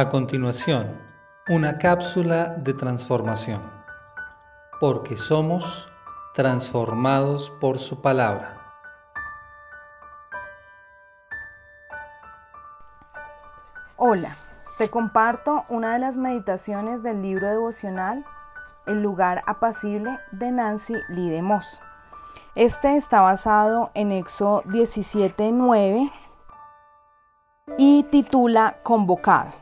A continuación, una cápsula de transformación, porque somos transformados por su palabra. Hola, te comparto una de las meditaciones del libro devocional El lugar apacible de Nancy Lee Este está basado en Éxodo 17:9 y titula Convocado.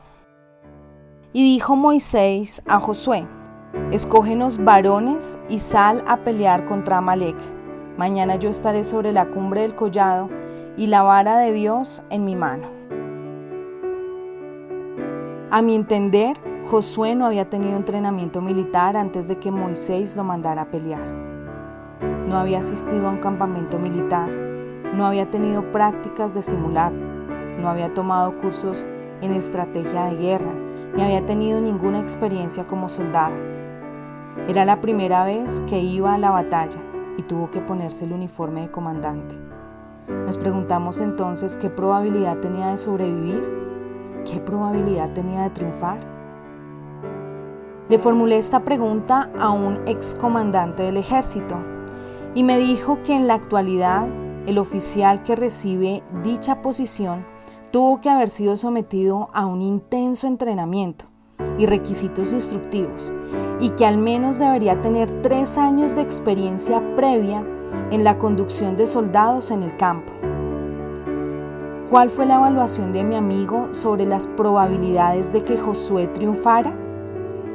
Y dijo Moisés a Josué, escógenos varones y sal a pelear contra Amalek. Mañana yo estaré sobre la cumbre del collado y la vara de Dios en mi mano. A mi entender, Josué no había tenido entrenamiento militar antes de que Moisés lo mandara a pelear. No había asistido a un campamento militar, no había tenido prácticas de simular, no había tomado cursos en estrategia de guerra, ni había tenido ninguna experiencia como soldado. Era la primera vez que iba a la batalla y tuvo que ponerse el uniforme de comandante. Nos preguntamos entonces qué probabilidad tenía de sobrevivir, qué probabilidad tenía de triunfar. Le formulé esta pregunta a un excomandante del ejército y me dijo que en la actualidad el oficial que recibe dicha posición tuvo que haber sido sometido a un intenso entrenamiento y requisitos instructivos y que al menos debería tener tres años de experiencia previa en la conducción de soldados en el campo. ¿Cuál fue la evaluación de mi amigo sobre las probabilidades de que Josué triunfara?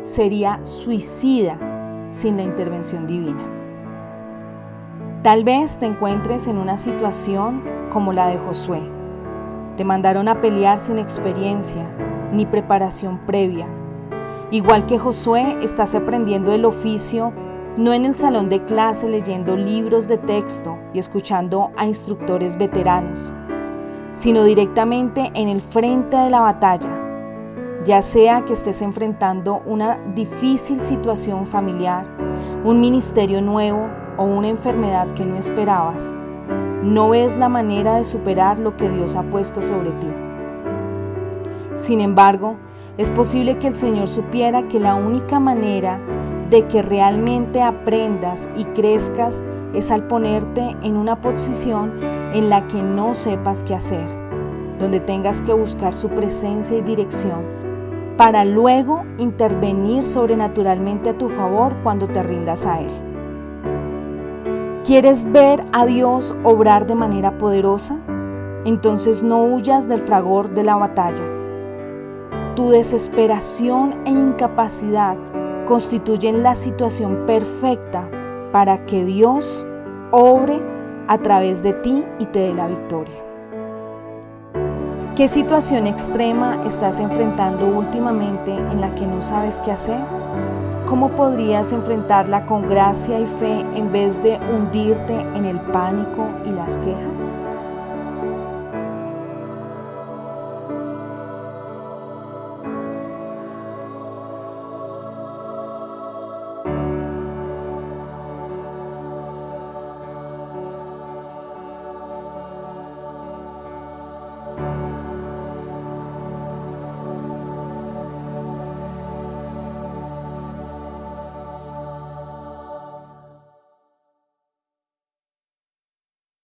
Sería suicida sin la intervención divina. Tal vez te encuentres en una situación como la de Josué te mandaron a pelear sin experiencia ni preparación previa. Igual que Josué, estás aprendiendo el oficio no en el salón de clase leyendo libros de texto y escuchando a instructores veteranos, sino directamente en el frente de la batalla, ya sea que estés enfrentando una difícil situación familiar, un ministerio nuevo o una enfermedad que no esperabas no ves la manera de superar lo que Dios ha puesto sobre ti. Sin embargo, es posible que el Señor supiera que la única manera de que realmente aprendas y crezcas es al ponerte en una posición en la que no sepas qué hacer, donde tengas que buscar su presencia y dirección para luego intervenir sobrenaturalmente a tu favor cuando te rindas a Él. ¿Quieres ver a Dios obrar de manera poderosa? Entonces no huyas del fragor de la batalla. Tu desesperación e incapacidad constituyen la situación perfecta para que Dios obre a través de ti y te dé la victoria. ¿Qué situación extrema estás enfrentando últimamente en la que no sabes qué hacer? ¿Cómo podrías enfrentarla con gracia y fe en vez de hundirte en el pánico y las quejas?